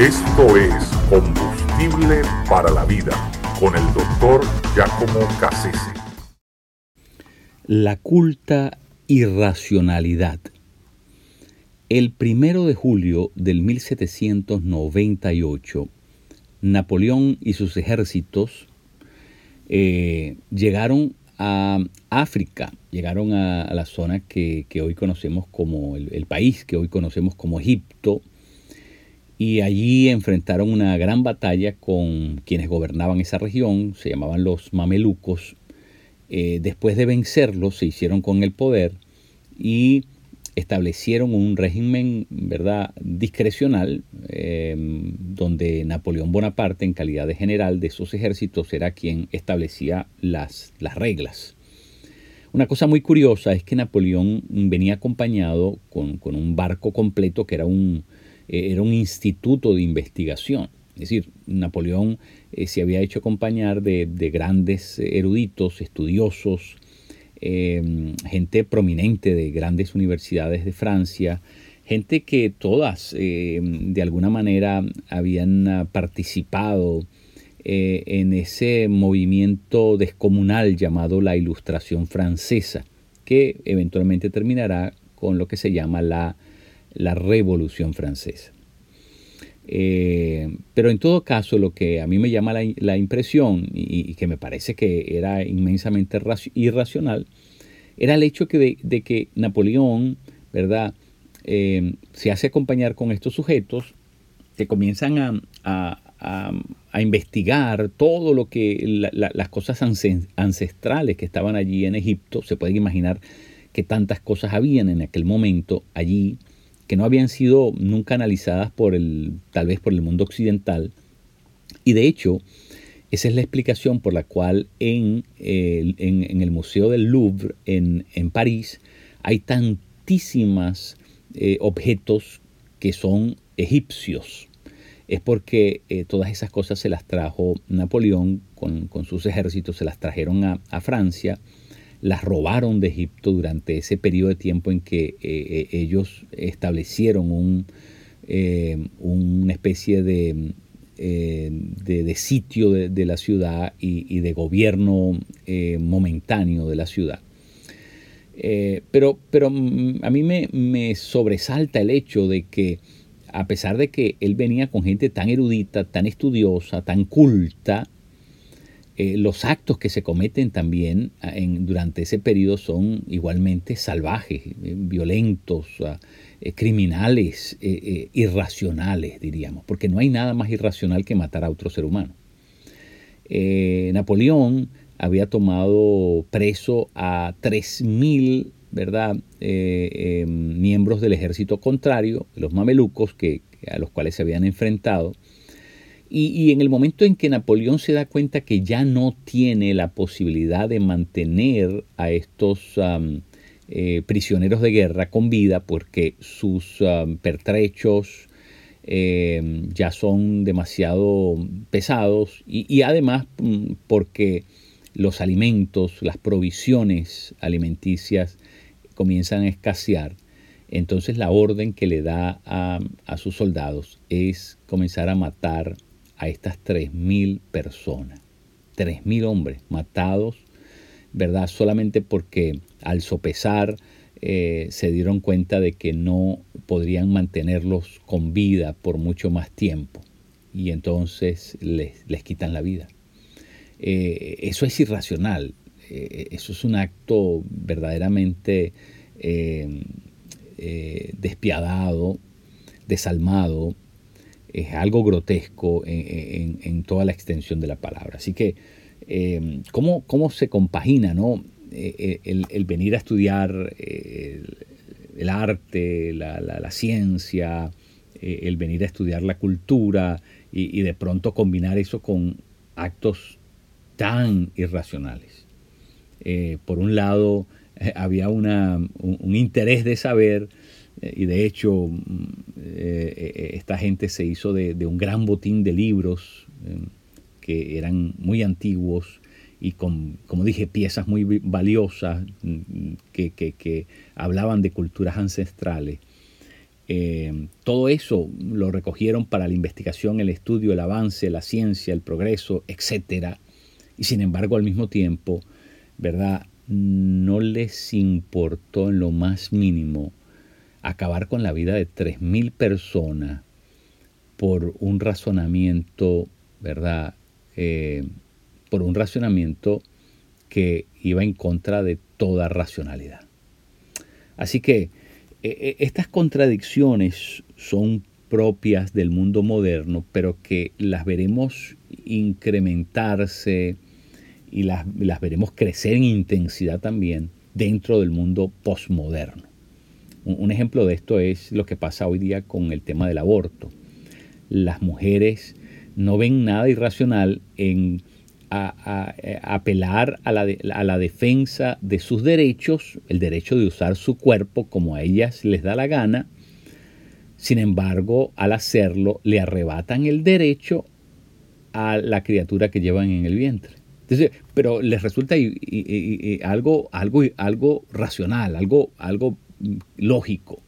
Esto es Combustible para la Vida con el doctor Giacomo Cassese. La culta irracionalidad. El primero de julio del 1798, Napoleón y sus ejércitos eh, llegaron a África, llegaron a, la zona que, hoy conocemos como el, país que hoy conocemos como Egipto, y allí enfrentaron una gran batalla con quienes gobernaban esa región, se llamaban los mamelucos. Eh, después de vencerlos, se hicieron con el poder y establecieron un régimen ¿verdad? discrecional em, donde Napoleón Bonaparte, en calidad de general de esos ejércitos, era quien establecía las, las reglas. Una cosa muy curiosa es que Napoleón venía acompañado con, un barco completo que era un, era un instituto de investigación. Es decir, Napoleón eh, se había hecho acompañar de, de grandes eruditos, estudiosos, Em, gente prominente de grandes universidades de Francia, gente que todas em, de alguna manera habían ah, participado eh, en ese movimiento descomunal llamado la Ilustración Francesa, que eventualmente terminará con lo que se llama la, Revolución Francesa. Eh, pero en todo caso, lo que a mí me llama la, impresión y, que me parece que era inmensamente irracional, era el hecho que de, que Napoleón, ¿verdad?, eh, se hace acompañar con estos sujetos que comienzan a, investigar todo lo que las cosas ancestrales que estaban allí en Egipto. Se pueden imaginar que tantas cosas habían en aquel momento allí que no habían sido nunca analizadas por el, tal vez por el mundo occidental. Y de hecho, esa es la explicación por la cual en, el Museo del Louvre en, París hay tantísimas eh, objetos que son egipcios. Es porque eh, todas esas cosas se las trajo Napoleón con, sus ejércitos, se las trajeron a, Francia, las robaron de Egipto durante ese periodo de tiempo en que eh, ellos establecieron un, una especie de, de, sitio de, la ciudad y, de gobierno momentáneo de la ciudad. Eh, pero, pero mm, a mí me, sobresalta el hecho de que, a pesar de que él venía con gente tan erudita, tan estudiosa, tan culta, eh, los actos que se cometen también ah, durante ese periodo son igualmente salvajes, eh, violentos, ah, criminales, irracionales, diríamos, porque no hay nada más irracional que matar a otro ser humano. Napoleón había tomado preso a 3.000 ¿verdad? Eh, em, miembros del ejército contrario, los mamelucos, que, a los cuales se habían enfrentado. Y, en el momento en que Napoleón se da cuenta que ya no tiene la posibilidad de mantener a estos eh, prisioneros de guerra con vida, porque sus pertrechos em, ya son demasiado pesados, y además mm, porque los alimentos, las provisiones alimenticias comienzan a escasear, entonces la orden que le da a, sus soldados es comenzar a matar a estas 3.000 personas. 3.000 hombres matados, ¿verdad? Solamente porque al sopesar eh, se dieron cuenta de que no podrían mantenerlos con vida por mucho más tiempo y entonces les, les quitan la vida. Eh, eso es irracional, eh, eso es un acto verdaderamente despiadado, desalmado, es algo grotesco en, toda la extensión de la palabra. Así que, ¿cómo, ¿cómo, se compagina ¿no? el, venir a estudiar el, arte, la, ciencia, el venir a estudiar la cultura y de pronto combinar eso con actos tan irracionales. Eh, por un lado, eh, había un, interés de saber, eh, y de hecho mm, esta gente se hizo de, un gran botín de libros que eran muy antiguos y con, como dije, piezas muy valiosas mm, que, hablaban de culturas ancestrales. eh, todo eso lo recogieron para la investigación, el estudio, el avance, la ciencia, el progreso, etc. Y sin embargo, al mismo tiempo, ¿verdad? No les importó en lo más mínimo acabar con la vida de 3.000 personas por un razonamiento, ¿verdad? Eh, por un razonamiento que iba en contra de toda racionalidad. Así que eh, eh, estas contradicciones son propias del mundo moderno, pero que las veremos incrementarse y las, veremos crecer en intensidad también dentro del mundo postmoderno. Un, ejemplo de esto es lo que pasa hoy día con el tema del aborto. Las mujeres no ven nada irracional en a, apelar a la, a la, defensa de sus derechos, el derecho de usar su cuerpo como a ellas les da la gana. Sin embargo, al hacerlo, le arrebatan el derecho a la criatura que llevan en el vientre. pero les resulta algo, algo, algo racional, algo, algo lógico.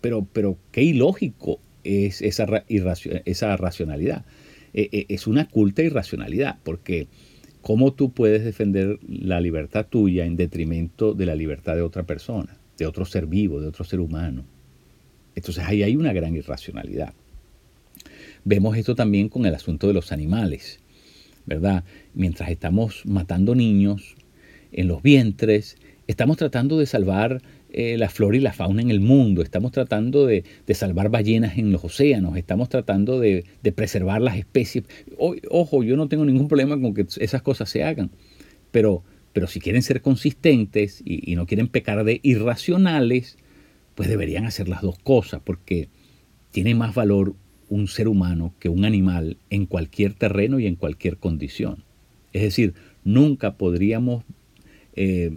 Pero, pero qué ilógico es esa, esa racionalidad. Eh, eh, es una culta irracionalidad, porque ¿cómo tú puedes defender la libertad tuya en detrimento de la libertad de otra persona, de otro ser vivo, de otro ser humano? Entonces ahí hay una gran irracionalidad. Vemos esto también con el asunto de los animales, ¿verdad? Mientras estamos matando niños en los vientres, estamos tratando de salvar eh, la flora y la fauna en el mundo, estamos tratando de, salvar ballenas en los océanos, estamos tratando de, preservar las especies. ojo, yo no tengo ningún problema con que esas cosas se hagan, pero, pero si quieren ser consistentes y, no quieren pecar de irracionales, pues deberían hacer las dos cosas, porque tiene más valor un ser humano que un animal en cualquier terreno y en cualquier condición. Es decir, nunca podríamos eh,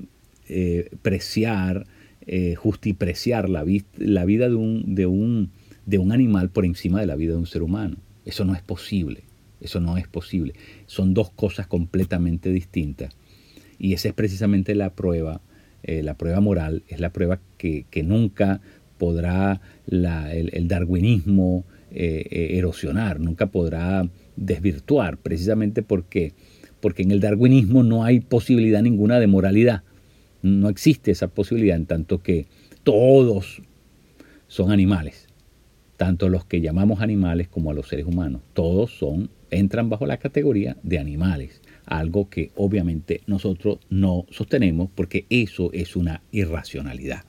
eh, preciar eh, justipreciar la, la vida de un, de, un, de un animal por encima de la vida de un ser humano. Eso no es posible. Eso no es posible. Son dos cosas completamente distintas. Y esa es precisamente la prueba, eh, la prueba moral, es la prueba que, nunca podrá el, darwinismo eh, erosionar, nunca podrá desvirtuar, precisamente porque, porque en el darwinismo no hay posibilidad ninguna de moralidad. No existe esa posibilidad en tanto que todos son animales, tanto los que llamamos animales como a los seres humanos. Todos son, entran bajo la categoría de animales, algo que obviamente nosotros no sostenemos porque eso es una irracionalidad.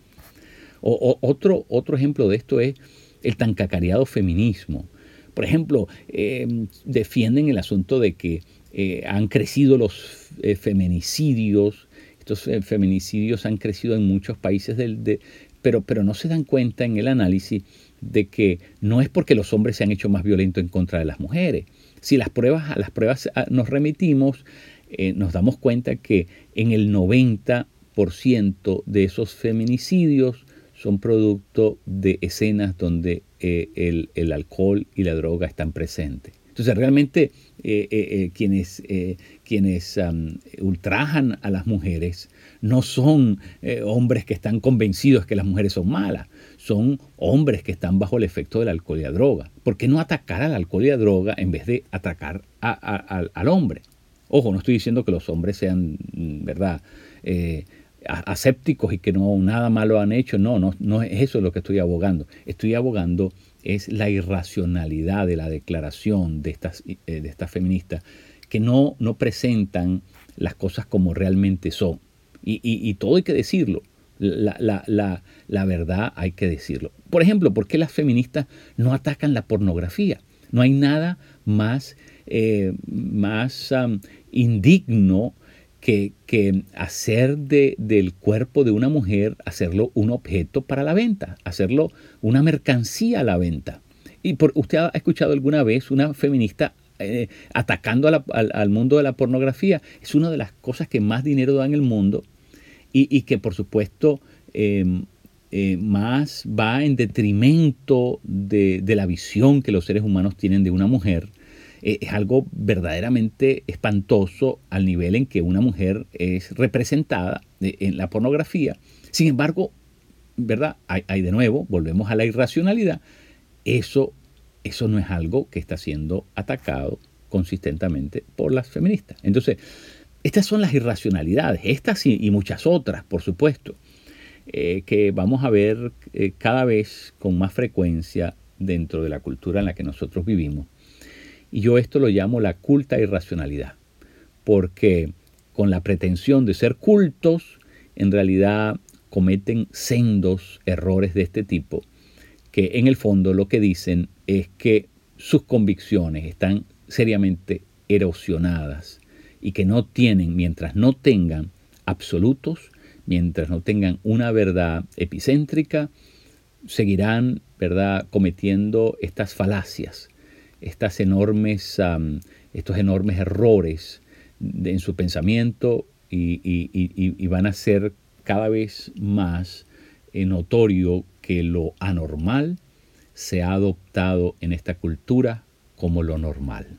O, otro, otro ejemplo de esto es el tan cacareado feminismo. Por ejemplo, em, defienden el asunto de que eh, han crecido los eh, feminicidios estos eh, feminicidios han crecido en muchos países, del, pero, no se dan cuenta en el análisis de que no es porque los hombres se han hecho más violentos en contra de las mujeres. Si las pruebas, a las pruebas nos remitimos, eh, nos damos cuenta que en el 90% de esos feminicidios son producto de escenas donde eh, el, alcohol y la droga están presentes. Entonces realmente eh, eh, eh, quienes, quienes ultrajan a las mujeres no son hombres que están convencidos que las mujeres son malas, son hombres que están bajo el efecto del alcohol y la droga. ¿Por qué no atacar al alcohol y la droga en vez de atacar al hombre? Ojo, no estoy diciendo que los hombres sean, mm, ¿verdad? asépticos y que no nada malo han hecho. No, no, no es eso lo que estoy abogando. Estoy abogando es la irracionalidad de la declaración de estas, eh, de estas feministas que no, no presentan las cosas como realmente son. Y, todo hay que decirlo. La, la, verdad hay que decirlo. Por ejemplo, ¿por qué las feministas no atacan la pornografía? No hay nada más, eh, más indigno que, hacer de, del cuerpo de una mujer, hacerlo un objeto para la venta, hacerlo una mercancía a la venta. Y por, usted ha escuchado alguna vez una feminista eh, atacando al, mundo de la pornografía. Es una de las cosas que más dinero da en el mundo y, que por supuesto em, eh, más va en detrimento de, la visión que los seres humanos tienen de una mujer es algo verdaderamente espantoso al nivel en que una mujer es representada en la pornografía. Sin embargo, ¿verdad? Hay, de nuevo, volvemos a la irracionalidad. Eso, eso no es algo que está siendo atacado consistentemente por las feministas. Entonces, estas son las irracionalidades, estas y, muchas otras, por supuesto, eh, que vamos a ver eh, cada vez con más frecuencia dentro de la cultura en la que nosotros vivimos. Y yo esto lo llamo la culta irracionalidad, porque con la pretensión de ser cultos, en realidad cometen sendos errores de este tipo, que en el fondo lo que dicen es que sus convicciones están seriamente erosionadas y que no tienen, mientras no tengan absolutos, mientras no tengan una verdad epicéntrica, seguirán, ¿verdad?, cometiendo estas falacias, estas enormes, estos enormes errores en su pensamiento y, van a ser cada vez más notorio que lo anormal se ha adoptado en esta cultura como lo normal.